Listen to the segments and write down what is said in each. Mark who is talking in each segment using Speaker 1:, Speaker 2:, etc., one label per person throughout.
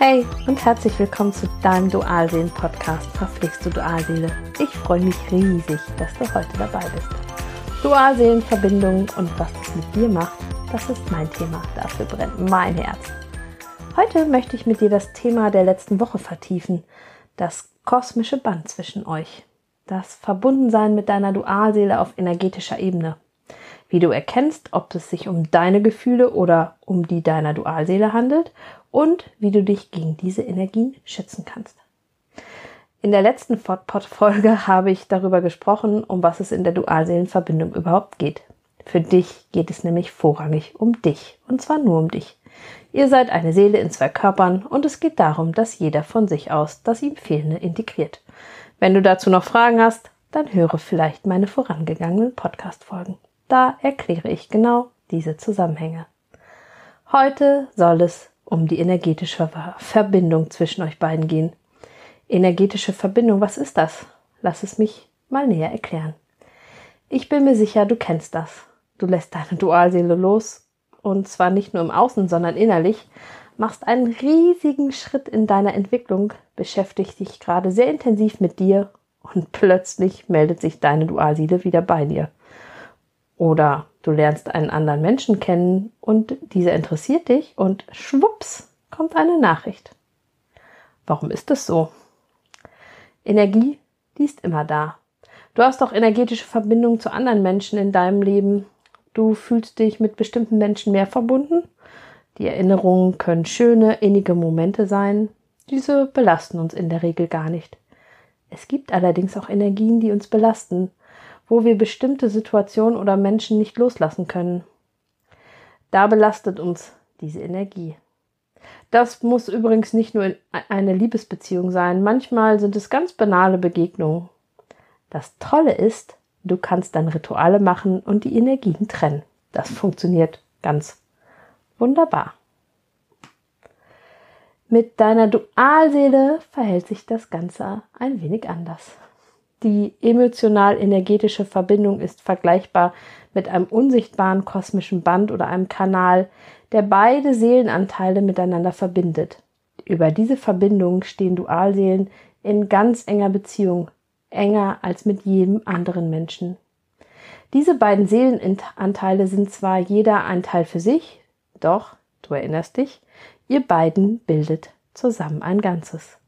Speaker 1: Hey und herzlich willkommen zu deinem Dualseelen-Podcast Verpflichst du Dualseele. Ich freue mich riesig, dass du heute dabei bist. Dualseelenverbindung und was es mit dir macht, das ist mein Thema. Dafür brennt mein Herz. Heute möchte ich mit dir das Thema der letzten Woche vertiefen. Das kosmische Band zwischen euch. Das Verbundensein mit deiner Dualseele auf energetischer Ebene. Wie du erkennst, ob es sich um deine Gefühle oder um die deiner Dualseele handelt und wie du dich gegen diese Energien schützen kannst. In der letzten Folge habe ich darüber gesprochen, um was es in der Dualseelenverbindung überhaupt geht. Für dich geht es nämlich vorrangig um dich, und zwar nur um dich. Ihr seid eine Seele in zwei Körpern und es geht darum, dass jeder von sich aus das ihm Fehlende integriert. Wenn du dazu noch Fragen hast, dann höre vielleicht meine vorangegangenen Podcast-Folgen. Da erkläre ich genau diese Zusammenhänge. Heute soll es um die energetische Verbindung zwischen euch beiden gehen. Energetische Verbindung, was ist das? Lass es mich mal näher erklären. Ich bin mir sicher, du kennst das. Du lässt deine Dualseele los und zwar nicht nur im Außen, sondern innerlich, machst einen riesigen Schritt in deiner Entwicklung, beschäftigst dich gerade sehr intensiv mit dir und plötzlich meldet sich deine Dualseele wieder bei dir. Oder du lernst einen anderen Menschen kennen und dieser interessiert dich und schwupps kommt eine Nachricht. Warum ist das so? Energie, die ist immer da. Du hast auch energetische Verbindungen zu anderen Menschen in deinem Leben. Du fühlst dich mit bestimmten Menschen mehr verbunden. Die Erinnerungen können schöne, innige Momente sein. Diese belasten uns in der Regel gar nicht. Es gibt allerdings auch Energien, die uns belasten, wo wir bestimmte Situationen oder Menschen nicht loslassen können. Da belastet uns diese Energie. Das muss übrigens nicht nur eine Liebesbeziehung sein, manchmal sind es ganz banale Begegnungen. Das Tolle ist, du kannst dann Rituale machen und die Energien trennen. Das funktioniert ganz wunderbar. Mit deiner Dualseele verhält sich das Ganze ein wenig anders. Die emotional-energetische Verbindung ist vergleichbar mit einem unsichtbaren kosmischen Band oder einem Kanal, der beide Seelenanteile miteinander verbindet. Über diese Verbindung stehen Dualseelen in ganz enger Beziehung, enger als mit jedem anderen Menschen. Diese beiden Seelenanteile sind zwar jeder ein Teil für sich, doch, du erinnerst dich, ihr beiden bildet zusammen ein Ganzes.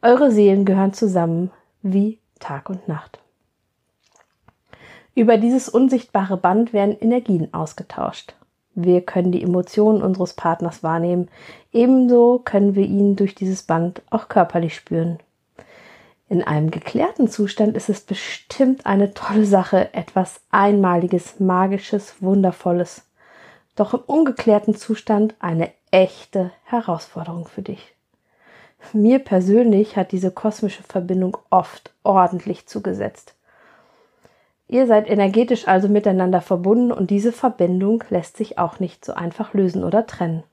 Speaker 1: Eure Seelen gehören zusammen wie Tag und Nacht. Über dieses unsichtbare Band werden Energien ausgetauscht. Wir können die Emotionen unseres Partners wahrnehmen, ebenso können wir ihn durch dieses Band auch körperlich spüren. In einem geklärten Zustand ist es bestimmt eine tolle Sache, etwas Einmaliges, Magisches, Wundervolles. Doch im ungeklärten Zustand eine echte Herausforderung für dich. Mir persönlich hat diese kosmische Verbindung oft ordentlich zugesetzt. Ihr seid energetisch also miteinander verbunden und diese Verbindung lässt sich auch nicht so einfach lösen oder trennen.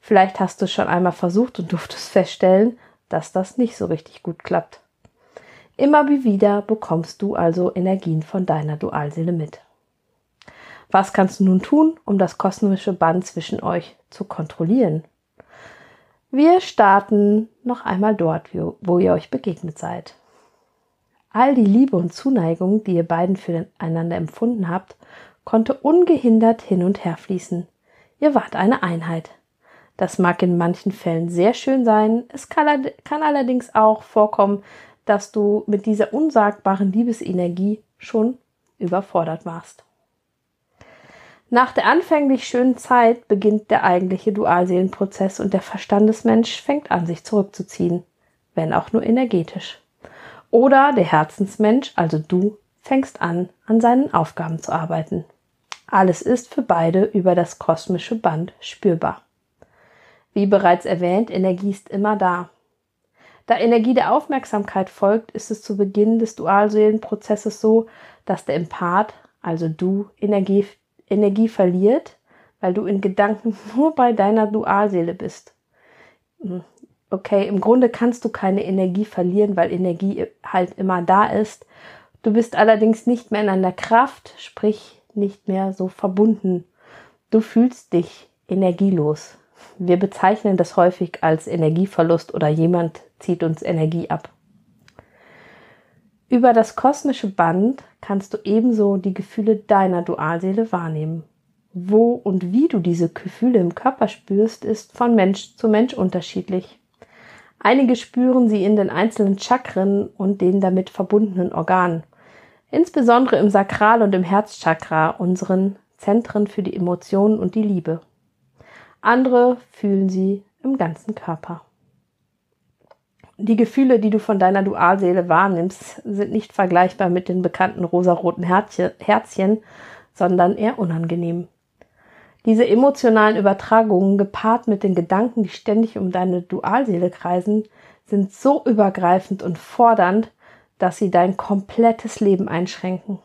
Speaker 1: Vielleicht hast du es schon einmal versucht und durftest feststellen, dass das nicht so richtig gut klappt. Immer wie wieder bekommst du also Energien von deiner Dualseele mit. Was kannst du nun tun, um das kosmische Band zwischen euch zu kontrollieren? Wir starten noch einmal dort, wo ihr euch begegnet seid. All die Liebe und Zuneigung, die ihr beiden füreinander empfunden habt, konnte ungehindert hin und her fließen. Ihr wart eine Einheit. Das mag in manchen Fällen sehr schön sein, es kann, kann allerdings auch vorkommen, dass du mit dieser unsagbaren Liebesenergie schon überfordert warst. Nach der anfänglich schönen Zeit beginnt der eigentliche Dualseelenprozess und der Verstandesmensch fängt an, sich zurückzuziehen, wenn auch nur energetisch. Oder der Herzensmensch, also du, fängst an, an seinen Aufgaben zu arbeiten. Alles ist für beide über das kosmische Band spürbar. Wie bereits erwähnt, Energie ist immer da. Da Energie der Aufmerksamkeit folgt, ist es zu Beginn des Dualseelenprozesses so, dass der Empath, also du, Energie Energie verliert, weil du in Gedanken nur bei deiner Dualseele bist. Okay, im Grunde kannst du keine Energie verlieren, weil Energie halt immer da ist. Du bist allerdings nicht mehr in einer Kraft, sprich nicht mehr so verbunden. Du fühlst dich energielos. Wir bezeichnen das häufig als Energieverlust oder jemand zieht uns Energie ab. Über das kosmische Band kannst du ebenso die Gefühle deiner Dualseele wahrnehmen. Wo und wie du diese Gefühle im Körper spürst, ist von Mensch zu Mensch unterschiedlich. Einige spüren sie in den einzelnen Chakren und den damit verbundenen Organen, insbesondere im Sakral- und im Herzchakra, unseren Zentren für die Emotionen und die Liebe. Andere fühlen sie im ganzen Körper. Die Gefühle, die du von deiner Dualseele wahrnimmst, sind nicht vergleichbar mit den bekannten rosaroten Herzchen, sondern eher unangenehm. Diese emotionalen Übertragungen, gepaart mit den Gedanken, die ständig um deine Dualseele kreisen, sind so übergreifend und fordernd, dass sie dein komplettes Leben einschränken.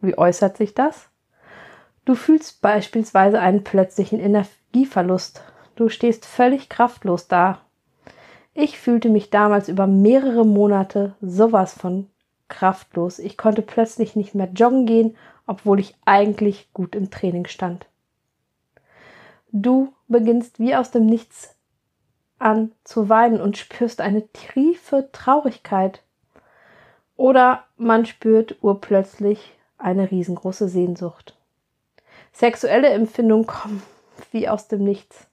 Speaker 1: Wie äußert sich das? Du fühlst beispielsweise einen plötzlichen Energieverlust. Du stehst völlig kraftlos da. Ich fühlte mich damals über mehrere Monate sowas von kraftlos. Ich konnte plötzlich nicht mehr joggen gehen, obwohl ich eigentlich gut im Training stand. Du beginnst wie aus dem Nichts an zu weinen und spürst eine tiefe Traurigkeit. Oder man spürt urplötzlich eine riesengroße Sehnsucht. Sexuelle Empfindungen kommen wie aus dem Nichts.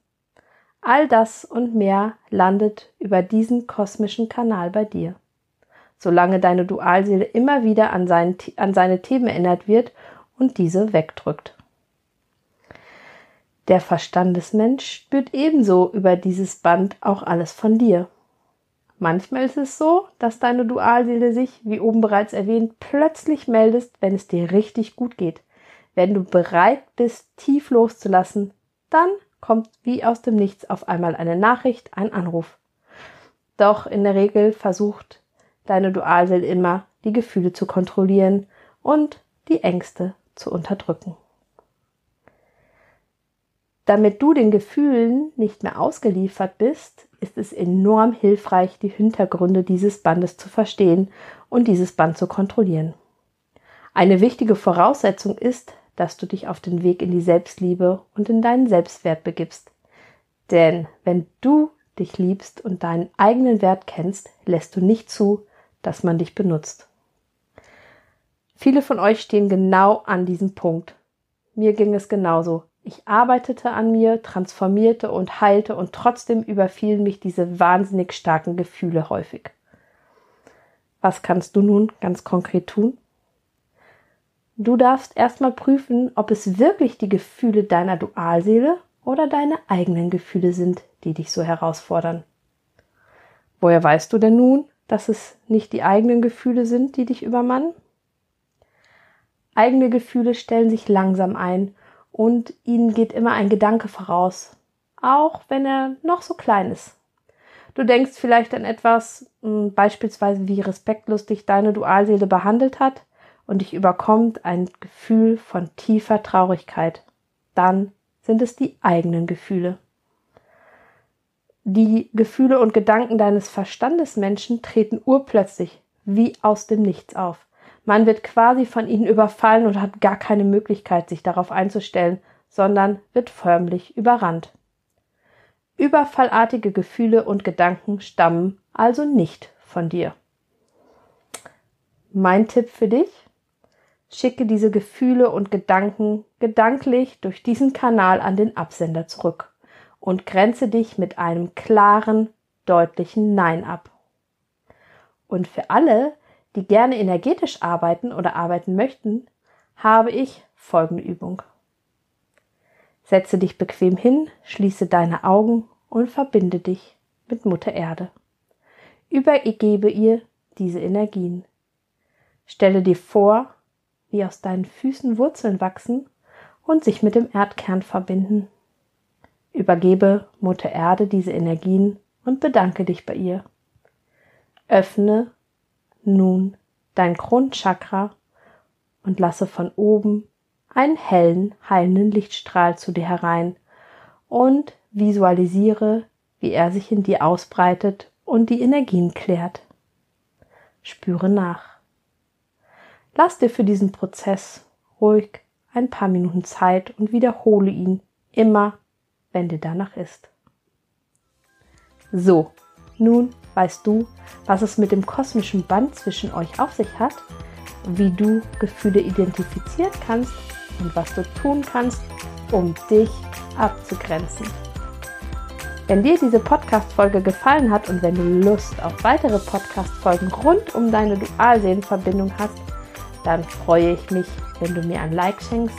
Speaker 1: All das und mehr landet über diesen kosmischen Kanal bei dir. Solange deine Dualseele immer wieder an, seinen, an seine Themen erinnert wird und diese wegdrückt. Der Verstandesmensch spürt ebenso über dieses Band auch alles von dir. Manchmal ist es so, dass deine Dualseele sich, wie oben bereits erwähnt, plötzlich meldest, wenn es dir richtig gut geht. Wenn du bereit bist, tief loszulassen, dann kommt wie aus dem Nichts auf einmal eine Nachricht, ein Anruf. Doch in der Regel versucht deine Dualseele immer, die Gefühle zu kontrollieren und die Ängste zu unterdrücken. Damit du den Gefühlen nicht mehr ausgeliefert bist, ist es enorm hilfreich, die Hintergründe dieses Bandes zu verstehen und dieses Band zu kontrollieren. Eine wichtige Voraussetzung ist, dass du dich auf den Weg in die Selbstliebe und in deinen Selbstwert begibst. Denn wenn du dich liebst und deinen eigenen Wert kennst, lässt du nicht zu, dass man dich benutzt. Viele von euch stehen genau an diesem Punkt. Mir ging es genauso. Ich arbeitete an mir, transformierte und heilte und trotzdem überfielen mich diese wahnsinnig starken Gefühle häufig. Was kannst du nun ganz konkret tun? Du darfst erstmal prüfen, ob es wirklich die Gefühle deiner Dualseele oder deine eigenen Gefühle sind, die dich so herausfordern. Woher weißt du denn nun, dass es nicht die eigenen Gefühle sind, die dich übermannen? Eigene Gefühle stellen sich langsam ein und ihnen geht immer ein Gedanke voraus, auch wenn er noch so klein ist. Du denkst vielleicht an etwas, hm, beispielsweise wie respektlos dich deine Dualseele behandelt hat und dich überkommt ein Gefühl von tiefer Traurigkeit. Dann sind es die eigenen Gefühle. Die Gefühle und Gedanken deines Verstandesmenschen treten urplötzlich wie aus dem Nichts auf. Man wird quasi von ihnen überfallen und hat gar keine Möglichkeit, sich darauf einzustellen, sondern wird förmlich überrannt. Überfallartige Gefühle und Gedanken stammen also nicht von dir. Mein Tipp für dich? Schicke diese Gefühle und Gedanken gedanklich durch diesen Kanal an den Absender zurück und grenze dich mit einem klaren, deutlichen Nein ab. Und für alle, die gerne energetisch arbeiten oder arbeiten möchten, habe ich folgende Übung. Setze dich bequem hin, schließe deine Augen und verbinde dich mit Mutter Erde. Übergebe ihr diese Energien. Stelle dir vor, wie aus deinen Füßen Wurzeln wachsen und sich mit dem Erdkern verbinden. Übergebe Mutter Erde diese Energien und bedanke dich bei ihr. Öffne nun dein Grundchakra und lasse von oben einen hellen, heilenden Lichtstrahl zu dir herein und visualisiere, wie er sich in dir ausbreitet und die Energien klärt. Spüre nach. Lass dir für diesen Prozess ruhig ein paar Minuten Zeit und wiederhole ihn immer wenn dir danach ist. So, nun weißt du, was es mit dem kosmischen Band zwischen euch auf sich hat, wie du Gefühle identifizieren kannst und was du tun kannst, um dich abzugrenzen. Wenn dir diese Podcast-Folge gefallen hat und wenn du Lust auf weitere Podcast-Folgen rund um deine Dualseelenverbindung hast, dann freue ich mich, wenn du mir ein Like schenkst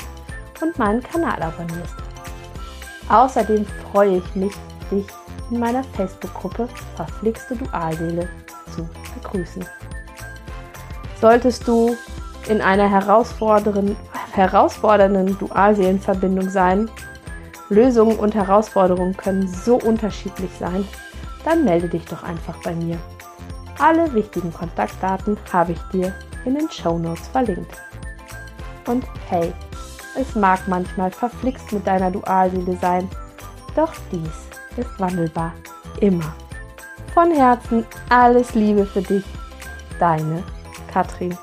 Speaker 1: und meinen Kanal abonnierst. Außerdem freue ich mich, dich in meiner Facebook-Gruppe Verflixte Dualseele zu begrüßen. Solltest du in einer herausfordernden, herausfordernden Dualseelenverbindung sein, Lösungen und Herausforderungen können so unterschiedlich sein, dann melde dich doch einfach bei mir. Alle wichtigen Kontaktdaten habe ich dir in den Show Notes verlinkt. Und hey, es mag manchmal verflixt mit deiner Dualseele sein, doch dies ist wandelbar. Immer. Von Herzen alles Liebe für dich. Deine Katrin.